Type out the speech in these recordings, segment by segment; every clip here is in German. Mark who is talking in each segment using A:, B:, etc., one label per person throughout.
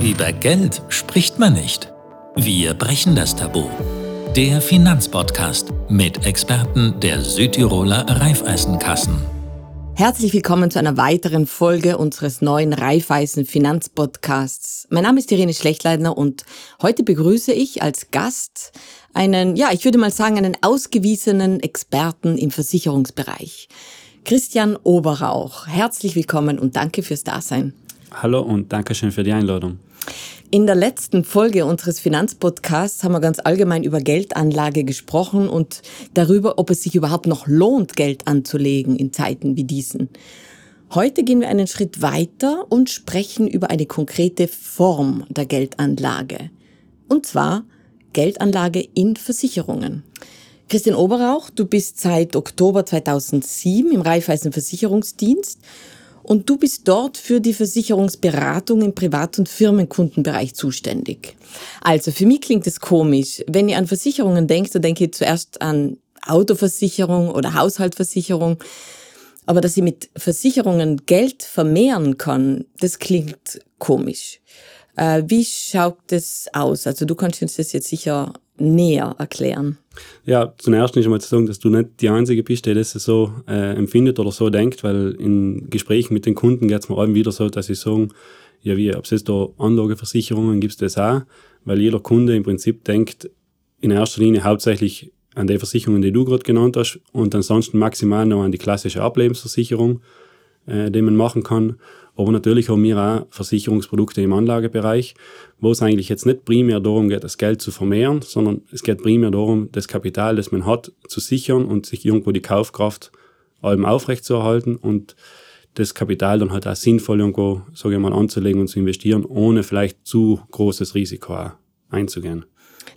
A: Über Geld spricht man nicht. Wir brechen das Tabu. Der Finanzpodcast mit Experten der Südtiroler Raiffeisenkassen.
B: Herzlich willkommen zu einer weiteren Folge unseres neuen Raiffeisen Finanzpodcasts. Mein Name ist Irene Schlechtleitner und heute begrüße ich als Gast einen, ja, ich würde mal sagen, einen ausgewiesenen Experten im Versicherungsbereich. Christian Oberrauch. Herzlich willkommen und danke fürs Dasein.
C: Hallo und danke schön für die Einladung.
B: In der letzten Folge unseres Finanzpodcasts haben wir ganz allgemein über Geldanlage gesprochen und darüber, ob es sich überhaupt noch lohnt, Geld anzulegen in Zeiten wie diesen. Heute gehen wir einen Schritt weiter und sprechen über eine konkrete Form der Geldanlage. Und zwar Geldanlage in Versicherungen. Christian Oberauch, du bist seit Oktober 2007 im Raiffeisen Versicherungsdienst und du bist dort für die Versicherungsberatung im Privat- und Firmenkundenbereich zuständig. Also für mich klingt es komisch. Wenn ihr an Versicherungen denkt, dann denke ich zuerst an Autoversicherung oder Haushaltsversicherung. Aber dass ich mit Versicherungen Geld vermehren kann, das klingt komisch. Äh, wie schaut das aus? Also du kannst uns das jetzt sicher näher erklären.
C: Ja, zunächst ist einmal zu sagen, dass du nicht die Einzige bist, die das so äh, empfindet oder so denkt, weil in Gesprächen mit den Kunden geht es mir allem wieder so, dass sie sagen, ja, wie, ob es da Anlageversicherungen gibt, das auch, weil jeder Kunde im Prinzip denkt, in erster Linie hauptsächlich an die Versicherungen, die du gerade genannt hast, und ansonsten maximal noch an die klassische Ablebensversicherung, äh, die man machen kann. Aber natürlich haben wir auch Versicherungsprodukte im Anlagebereich, wo es eigentlich jetzt nicht primär darum geht, das Geld zu vermehren, sondern es geht primär darum, das Kapital, das man hat, zu sichern und sich irgendwo die Kaufkraft allem aufrechtzuerhalten und das Kapital dann halt auch sinnvoll irgendwo, sage ich mal, anzulegen und zu investieren, ohne vielleicht zu großes Risiko einzugehen.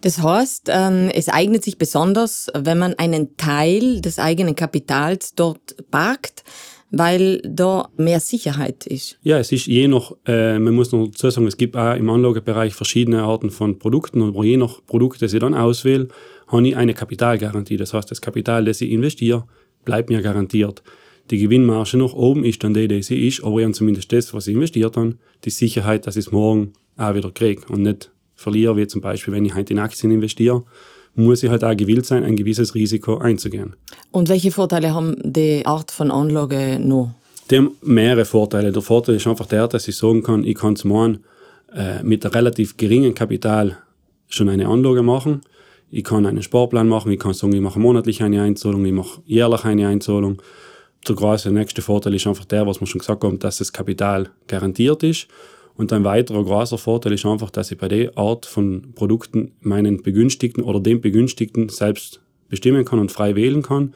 B: Das heißt, ähm, es eignet sich besonders, wenn man einen Teil des eigenen Kapitals dort parkt, weil da mehr Sicherheit ist.
C: Ja, es ist je nach, äh, man muss noch dazu sagen, es gibt auch im Anlagebereich verschiedene Arten von Produkten und je nach Produkt, das ich dann auswähle, habe ich eine Kapitalgarantie. Das heißt, das Kapital, das ich investiere, bleibt mir garantiert. Die Gewinnmarge nach oben ist dann die, die sie ist, aber ich zumindest das, was ich investiert habe, die Sicherheit, dass ich es morgen auch wieder kriege und nicht verliere, wie zum Beispiel, wenn ich heute in Aktien investiere muss ich halt auch gewillt sein, ein gewisses Risiko einzugehen.
B: Und welche Vorteile haben die Art von Anlage noch?
C: Die haben mehrere Vorteile. Der Vorteil ist einfach der, dass ich sagen kann, ich kann zum einen äh, mit relativ geringen Kapital schon eine Anlage machen. Ich kann einen Sparplan machen, ich kann sagen, ich mache monatlich eine Einzahlung, ich mache jährlich eine Einzahlung. Der große nächste Vorteil ist einfach der, was wir schon gesagt haben, dass das Kapital garantiert ist und ein weiterer großer Vorteil ist einfach, dass ich bei der Art von Produkten meinen Begünstigten oder den Begünstigten selbst bestimmen kann und frei wählen kann.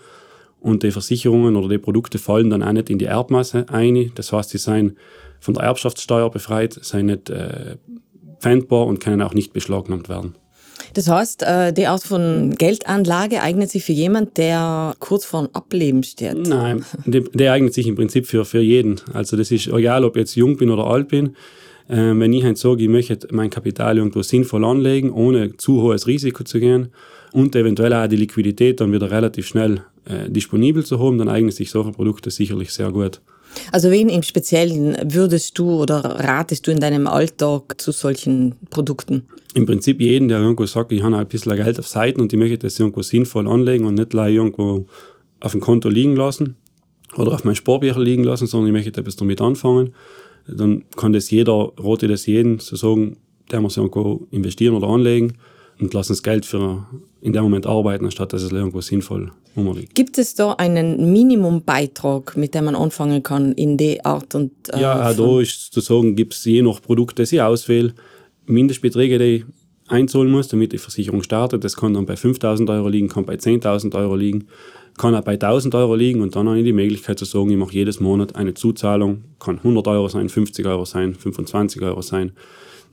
C: Und die Versicherungen oder die Produkte fallen dann auch nicht in die Erbmasse ein. Das heißt, sie seien von der Erbschaftssteuer befreit, seien nicht äh, pfändbar und können auch nicht beschlagnahmt werden.
B: Das heißt, äh, die Art von Geldanlage eignet sich für jemanden, der kurz vor dem Ableben steht?
C: Nein, die eignet sich im Prinzip für, für jeden. Also das ist egal, ob ich jetzt jung bin oder alt bin. Ähm, wenn ich halt sage, ich möchte mein Kapital irgendwo sinnvoll anlegen, ohne zu hohes Risiko zu gehen und eventuell auch die Liquidität dann wieder relativ schnell äh, disponibel zu haben, dann eignen sich solche Produkte sicherlich sehr gut.
B: Also wen im Speziellen würdest du oder ratest du in deinem Alltag zu solchen Produkten?
C: Im Prinzip jeden, der irgendwo sagt, ich habe ein bisschen Geld auf Seiten und ich möchte das irgendwo sinnvoll anlegen und nicht irgendwo auf dem Konto liegen lassen oder auf mein Sparbücher liegen lassen, sondern ich möchte etwas damit anfangen dann kann das jeder, rote das jeden, so sagen, der muss irgendwo investieren oder anlegen und lassen das Geld für in dem Moment arbeiten, anstatt dass es irgendwo sinnvoll umliegt.
B: Gibt es da einen Minimumbeitrag, mit dem man anfangen kann in die Art und
C: äh, Ja, auch da ist zu sagen, gibt es je nach Produkt, das ich auswähle, Mindestbeträge, die einzahlen muss, damit die Versicherung startet. Das kann dann bei 5.000 Euro liegen, kann bei 10.000 Euro liegen kann auch bei 1000 Euro liegen und dann habe ich die Möglichkeit zu sagen, ich mache jedes Monat eine Zuzahlung, kann 100 Euro sein, 50 Euro sein, 25 Euro sein.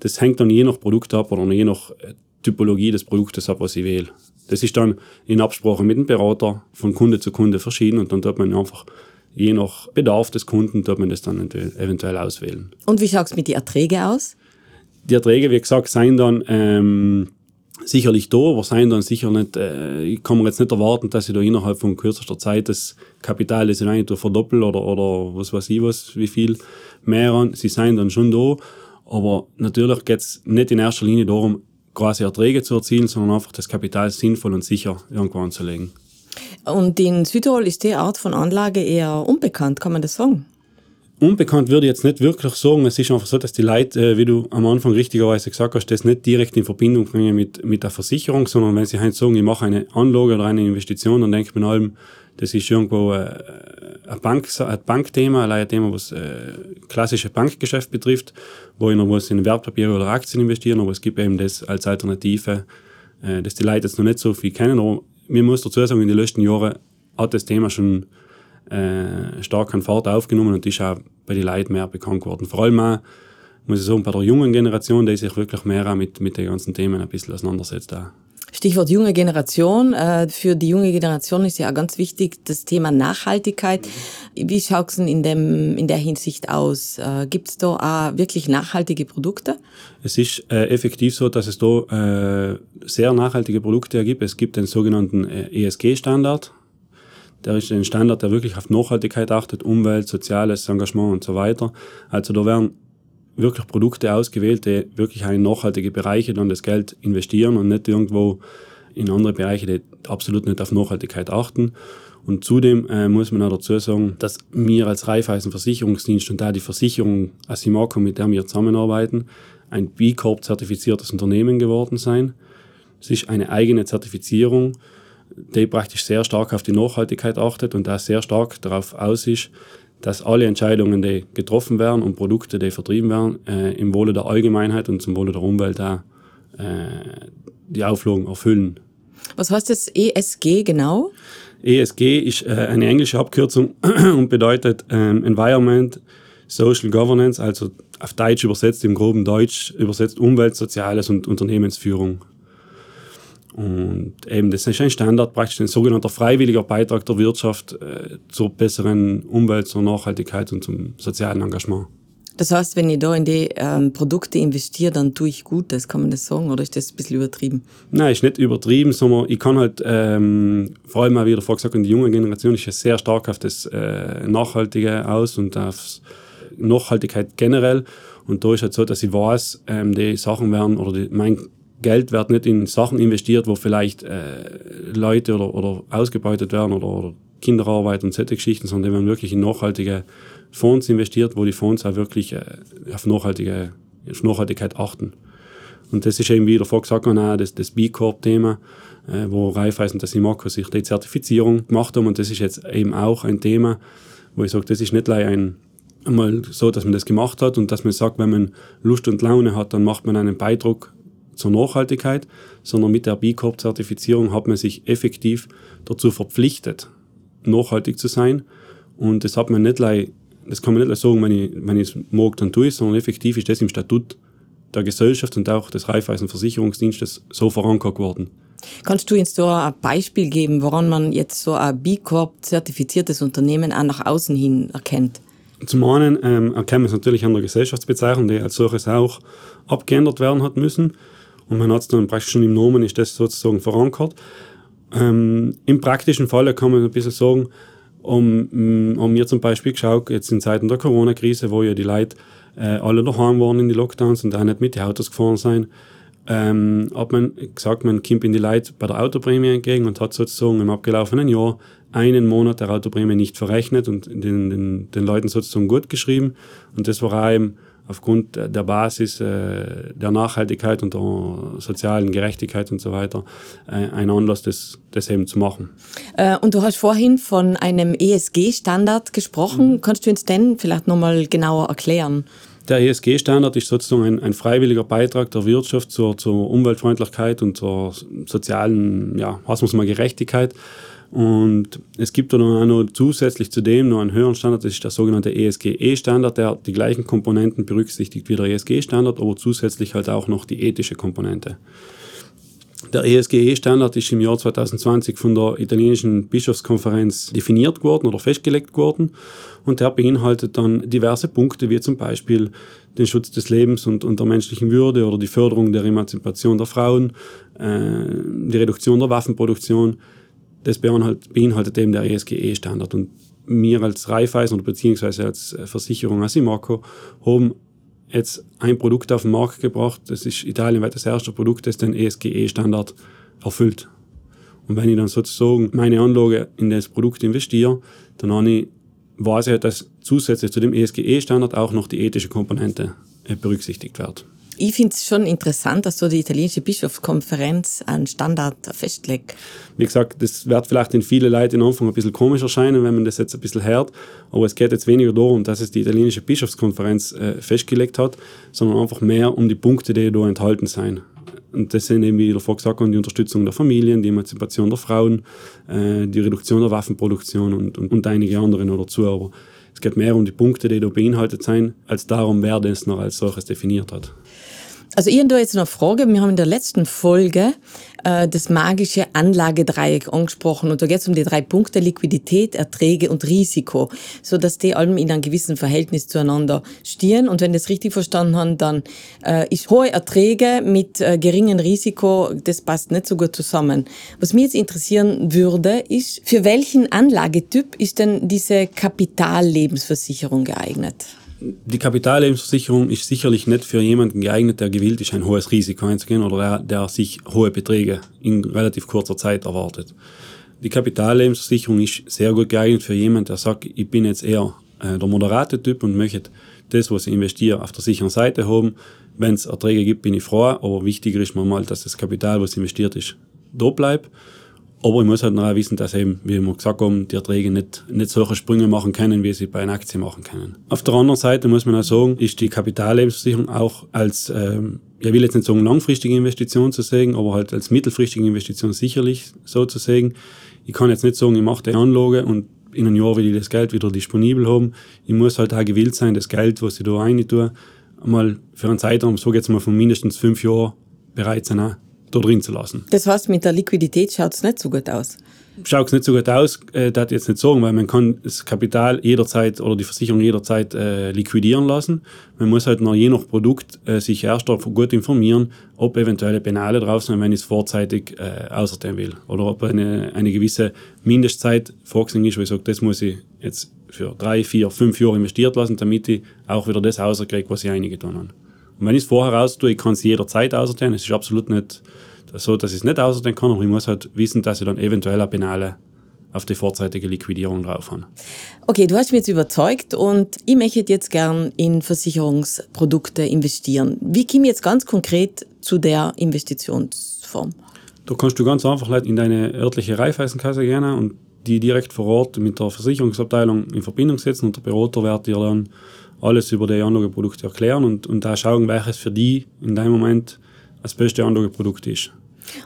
C: Das hängt dann je nach Produkt ab oder je nach äh, Typologie des Produktes ab, was ich wähle. Das ist dann in Absprache mit dem Berater von Kunde zu Kunde verschieden und dann tut man einfach je nach Bedarf des Kunden tut man das dann eventuell auswählen.
B: Und wie schaut es mit den Erträgen aus?
C: Die Erträge, wie gesagt, sind dann ähm, sicherlich da, aber sein dann sicher nicht, äh, ich kann mir jetzt nicht erwarten, dass ich da innerhalb von kürzester Zeit das Kapital, das ich eigentlich verdoppel oder, oder was weiß ich was, wie viel mehr an, sie seien dann schon da, Aber natürlich geht es nicht in erster Linie darum, quasi Erträge zu erzielen, sondern einfach das Kapital sinnvoll und sicher irgendwo anzulegen.
B: Und in Südtirol ist die Art von Anlage eher unbekannt, kann man das sagen?
C: Unbekannt würde ich jetzt nicht wirklich sagen. Es ist einfach so, dass die Leute, äh, wie du am Anfang richtigerweise gesagt hast, das nicht direkt in Verbindung bringen mit, mit der Versicherung, sondern wenn sie halt sagen, ich mache eine Anlage oder eine Investition, dann denkt man allem, das ist irgendwo äh, ein, Bank, ein Bankthema, ein Thema, was äh, klassische Bankgeschäft betrifft, wo ich noch was in Wertpapiere oder Aktien investieren, aber es gibt eben das als Alternative, äh, dass die Leute jetzt noch nicht so viel kennen. Aber mir muss dazu sagen, in den letzten Jahren hat das Thema schon äh, stark an Fahrt aufgenommen und ist auch bei den Leuten mehr bekannt geworden. Vor allem auch, muss ich sagen, bei der jungen Generation, die sich wirklich mehr auch mit, mit den ganzen Themen ein bisschen auseinandersetzt. Auch.
B: Stichwort junge Generation. Äh, für die junge Generation ist ja ganz wichtig das Thema Nachhaltigkeit. Wie schaut es denn in, dem, in der Hinsicht aus? Äh, Gibt es da auch wirklich nachhaltige Produkte?
C: Es ist äh, effektiv so, dass es da äh, sehr nachhaltige Produkte gibt. Es gibt den sogenannten ESG-Standard. Der ist ein Standard, der wirklich auf Nachhaltigkeit achtet, Umwelt, soziales Engagement und so weiter. Also da werden wirklich Produkte ausgewählt, die wirklich in nachhaltige Bereiche dann das Geld investieren und nicht irgendwo in andere Bereiche, die absolut nicht auf Nachhaltigkeit achten. Und zudem äh, muss man auch dazu sagen, dass wir als Raiffeisen Versicherungsdienst und da die Versicherung Asimaco, mit der wir zusammenarbeiten, ein B Corp zertifiziertes Unternehmen geworden sein. Es ist eine eigene Zertifizierung, die praktisch sehr stark auf die Nachhaltigkeit achtet und da sehr stark darauf aus ist, dass alle Entscheidungen, die getroffen werden und Produkte, die vertrieben werden, äh, im Wohle der Allgemeinheit und zum Wohle der Umwelt auch äh, die Auflagen erfüllen.
B: Was heißt das ESG genau?
C: ESG ist äh, eine englische Abkürzung und bedeutet ähm, Environment, Social Governance, also auf Deutsch übersetzt, im groben Deutsch übersetzt Umwelt, Soziales und Unternehmensführung. Und eben, das ist ein Standard, praktisch ein sogenannter freiwilliger Beitrag der Wirtschaft äh, zur besseren Umwelt, zur Nachhaltigkeit und zum sozialen Engagement.
B: Das heißt, wenn ich da in die ähm, Produkte investiere, dann tue ich gut, das kann man das sagen, oder ist das ein bisschen übertrieben?
C: Nein, ist nicht übertrieben, sondern ich kann halt, ähm, vor allem auch wieder vorher gesagt, die junge Generation ist ja sehr stark auf das äh, Nachhaltige aus und auf Nachhaltigkeit generell. Und da ist halt so, dass ich weiß, ähm, die Sachen werden, oder die, mein Geld wird nicht in Sachen investiert, wo vielleicht äh, Leute oder, oder ausgebeutet werden oder, oder Kinderarbeit und solche Geschichten, sondern die werden wirklich in nachhaltige Fonds investiert, wo die Fonds auch wirklich äh, auf, nachhaltige, auf Nachhaltigkeit achten. Und das ist eben, wie der Fox gesagt hat, das, das B Corp-Thema, äh, wo Raiffeisen und das Imaco sich die Zertifizierung gemacht haben. Und das ist jetzt eben auch ein Thema, wo ich sage, das ist nicht ein einmal so, dass man das gemacht hat und dass man sagt, wenn man Lust und Laune hat, dann macht man einen Beitrag zur Nachhaltigkeit, sondern mit der B Corp-Zertifizierung hat man sich effektiv dazu verpflichtet, nachhaltig zu sein. Und das hat man nicht das kann man nicht sagen, wenn ich, wenn ich es mag, dann tue ich sondern effektiv ist das im Statut der Gesellschaft und auch des Raiffeisen-Versicherungsdienstes so verankert worden.
B: Kannst du uns da ein Beispiel geben, woran man jetzt so ein B Corp zertifiziertes Unternehmen auch nach außen hin erkennt?
C: Zum einen ähm, erkennen wir es natürlich an der Gesellschaftsbezeichnung, die als solches auch abgeändert werden hat müssen. Und man hat es dann praktisch schon im Namen, ist das sozusagen verankert. Ähm, Im praktischen Fall kann man ein bisschen sagen, um, mm, um mir zum Beispiel geschaut, jetzt in Zeiten der Corona-Krise, wo ja die Leute äh, alle daheim waren in die Lockdowns und auch nicht mit den Autos gefahren sind, ähm, hat man gesagt, man kommt in die Leute bei der Autoprämie entgegen und hat sozusagen im abgelaufenen Jahr einen Monat der Autoprämie nicht verrechnet und den, den, den Leuten sozusagen gut geschrieben. Und das war auch eben aufgrund der Basis äh, der Nachhaltigkeit und der sozialen Gerechtigkeit und so weiter äh, ein Anlass, das, das eben zu machen.
B: Äh, und du hast vorhin von einem ESG-Standard gesprochen. Mhm. Kannst du uns den vielleicht nochmal genauer erklären?
C: Der ESG-Standard ist sozusagen ein, ein, freiwilliger Beitrag der Wirtschaft zur, zur Umweltfreundlichkeit und zur sozialen, ja, was muss man Gerechtigkeit. Und es gibt dann auch noch zusätzlich zu dem noch einen höheren Standard, das ist der sogenannte ESGE-Standard, der die gleichen Komponenten berücksichtigt wie der ESG-Standard, aber zusätzlich halt auch noch die ethische Komponente. Der ESGE-Standard ist im Jahr 2020 von der italienischen Bischofskonferenz definiert worden oder festgelegt worden und der beinhaltet dann diverse Punkte, wie zum Beispiel den Schutz des Lebens und, und der menschlichen Würde oder die Förderung der Emanzipation der Frauen, äh, die Reduktion der Waffenproduktion, das beinhaltet, eben der ESGE-Standard. Und wir als Raiffeisen oder beziehungsweise als Versicherung Asimaco haben jetzt ein Produkt auf den Markt gebracht. Das ist italienweit das erste Produkt, das den ESGE-Standard erfüllt. Und wenn ich dann sozusagen meine Anlage in das Produkt investiere, dann habe ich, weiß ich, dass zusätzlich zu dem ESGE-Standard auch noch die ethische Komponente äh, berücksichtigt wird.
B: Ich finde es schon interessant, dass so die italienische Bischofskonferenz einen Standard festlegt.
C: Wie gesagt, das wird vielleicht in viele Leute in Anfang ein bisschen komisch erscheinen, wenn man das jetzt ein bisschen hört. Aber es geht jetzt weniger darum, dass es die italienische Bischofskonferenz äh, festgelegt hat, sondern einfach mehr um die Punkte, die da enthalten sind. Und das sind eben, wie davor gesagt die Unterstützung der Familien, die Emanzipation der Frauen, äh, die Reduktion der Waffenproduktion und, und, und einige andere noch dazu. Aber es geht mehr um die Punkte, die da beinhaltet sind, als darum, wer das noch als solches definiert hat.
B: Also ich habe da jetzt noch Frage. Wir haben in der letzten Folge äh, das magische Anlagedreieck angesprochen und da geht es um die drei Punkte Liquidität, Erträge und Risiko, so dass die allem in einem gewissen Verhältnis zueinander stehen. Und wenn ich das richtig verstanden habe, dann äh, ist hohe Erträge mit äh, geringem Risiko, das passt nicht so gut zusammen. Was mich jetzt interessieren würde, ist, für welchen Anlagetyp ist denn diese Kapitallebensversicherung geeignet?
C: Die Kapitallebensversicherung ist sicherlich nicht für jemanden geeignet, der gewillt ist, ein hohes Risiko einzugehen oder der, der sich hohe Beträge in relativ kurzer Zeit erwartet. Die Kapitallebensversicherung ist sehr gut geeignet für jemanden, der sagt, ich bin jetzt eher äh, der moderate Typ und möchte das, was ich investiere, auf der sicheren Seite haben. Wenn es Erträge gibt, bin ich froh, aber wichtiger ist mir mal, dass das Kapital, was investiert ist, da bleibt. Aber ich muss halt noch wissen, dass eben, wie wir gesagt haben, die Erträge nicht, nicht solche Sprünge machen können, wie sie bei einer Aktie machen können. Auf der anderen Seite muss man auch sagen, ist die Kapitallebensversicherung auch als, ähm, ich will jetzt nicht sagen langfristige Investition zu sehen, aber halt als mittelfristige Investition sicherlich so zu sehen. Ich kann jetzt nicht sagen, ich mache die Anlage und in einem Jahr will ich das Geld wieder disponibel haben. Ich muss halt auch gewillt sein, das Geld, was ich da rein tue, mal für einen Zeitraum, so jetzt mal von mindestens fünf Jahren bereit sein, da drin zu lassen.
B: Das heißt, mit der Liquidität schaut es nicht so gut aus?
C: Schaut es nicht so gut aus, äh, das jetzt nicht sagen, weil man kann das Kapital jederzeit oder die Versicherung jederzeit äh, liquidieren lassen. Man muss halt noch je nach Produkt äh, sich erst gut informieren, ob eventuelle Penale drauf sind, wenn ich es vorzeitig äh, außerdem will. Oder ob eine, eine gewisse Mindestzeit vorgesehen ist, wo ich sage, das muss ich jetzt für drei, vier, fünf Jahre investiert lassen, damit ich auch wieder das rauskriege, was ich eingetan habe. Und wenn ich es vorher raus tue, ich kann es jederzeit aussortieren. Es ist absolut nicht so, dass ich es nicht aussortieren kann, aber ich muss halt wissen, dass ich dann eventuell eine Penale auf die vorzeitige Liquidierung drauf habe.
B: Okay, du hast mich jetzt überzeugt und ich möchte jetzt gern in Versicherungsprodukte investieren. Wie komme ich jetzt ganz konkret zu der Investitionsform?
C: Da kannst du ganz einfach in deine örtliche Raiffeisenkasse gehen und die direkt vor Ort mit der Versicherungsabteilung in Verbindung setzen und der Berater wird dir dann alles über die Anlageprodukte erklären und, und da schauen, welches für die in deinem Moment das beste Anlageprodukt ist.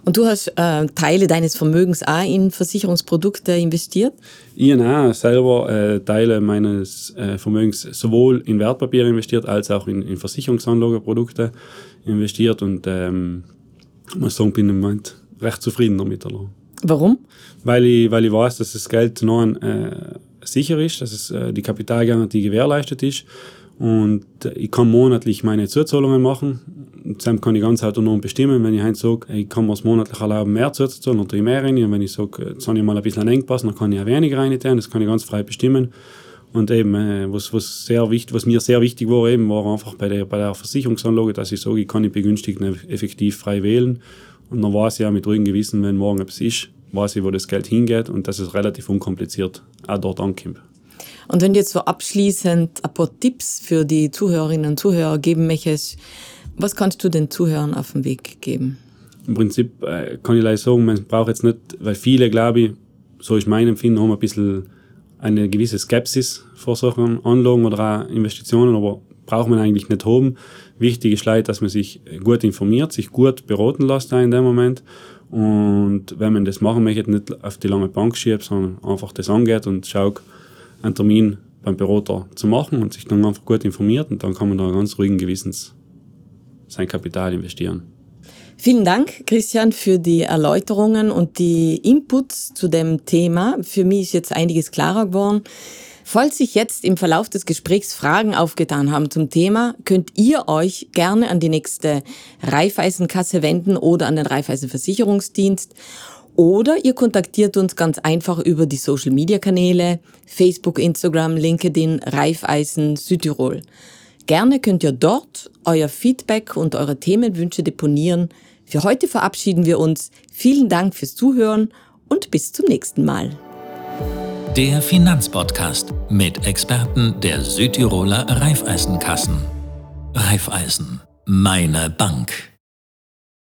B: Und du hast äh, Teile deines Vermögens auch in Versicherungsprodukte investiert?
C: Ich habe auch selber äh, Teile meines äh, Vermögens sowohl in Wertpapiere investiert als auch in, in Versicherungsanlageprodukte investiert und ähm, ich muss sagen, bin im Moment recht zufrieden damit.
B: Warum?
C: Weil ich, weil ich weiß, dass das Geld noch ein, äh, sicher ist, dass es, äh, die Kapitalgarantie gewährleistet ist und äh, ich kann monatlich meine Zuzahlungen machen. Zusammen kann ich ganz autonom bestimmen, wenn ich halt sage, ich kann mir es monatlich erlauben, mehr zuzahlen oder mehr rein. Und wenn ich sage, jetzt habe ich mal ein bisschen einen Engpass, dann kann ich auch weniger rein tun. Das kann ich ganz frei bestimmen. Und eben, äh, was, was, sehr wichtig, was mir sehr wichtig war, eben, war einfach bei der, bei der Versicherungsanlage, dass ich sage, ich kann die Begünstigten effektiv frei wählen. Und dann weiß ich auch mit ruhigem Gewissen, wenn morgen etwas ist, weiß ich, wo das Geld hingeht und dass es relativ unkompliziert auch dort ankommt.
B: Und wenn du jetzt so abschließend ein paar Tipps für die Zuhörerinnen und Zuhörer geben möchtest, was kannst du den Zuhörern auf den Weg geben?
C: Im Prinzip äh, kann ich leider sagen, man braucht jetzt nicht, weil viele, glaube ich, so ist mein Empfinden, haben ein bisschen eine gewisse Skepsis vor solchen Anlagen oder auch Investitionen, aber braucht man eigentlich nicht haben. Wichtig ist leider, dass man sich gut informiert, sich gut beraten lässt in dem Moment und wenn man das machen möchte, nicht auf die lange Bank schiebt, sondern einfach das angeht und schaut, einen Termin beim Berater zu machen und sich dann einfach gut informiert und dann kann man da ganz ruhigen Gewissens sein Kapital investieren.
B: Vielen Dank, Christian, für die Erläuterungen und die Inputs zu dem Thema. Für mich ist jetzt einiges klarer geworden. Falls sich jetzt im Verlauf des Gesprächs Fragen aufgetan haben zum Thema, könnt ihr euch gerne an die nächste Raiffeisenkasse wenden oder an den Raiffeisenversicherungsdienst. Oder ihr kontaktiert uns ganz einfach über die Social Media Kanäle, Facebook, Instagram, LinkedIn, Raiffeisen Südtirol. Gerne könnt ihr dort euer Feedback und eure Themenwünsche deponieren. Für heute verabschieden wir uns. Vielen Dank fürs Zuhören und bis zum nächsten Mal.
A: Der Finanzpodcast mit Experten der Südtiroler Raiffeisenkassen. Raiffeisen, meine Bank.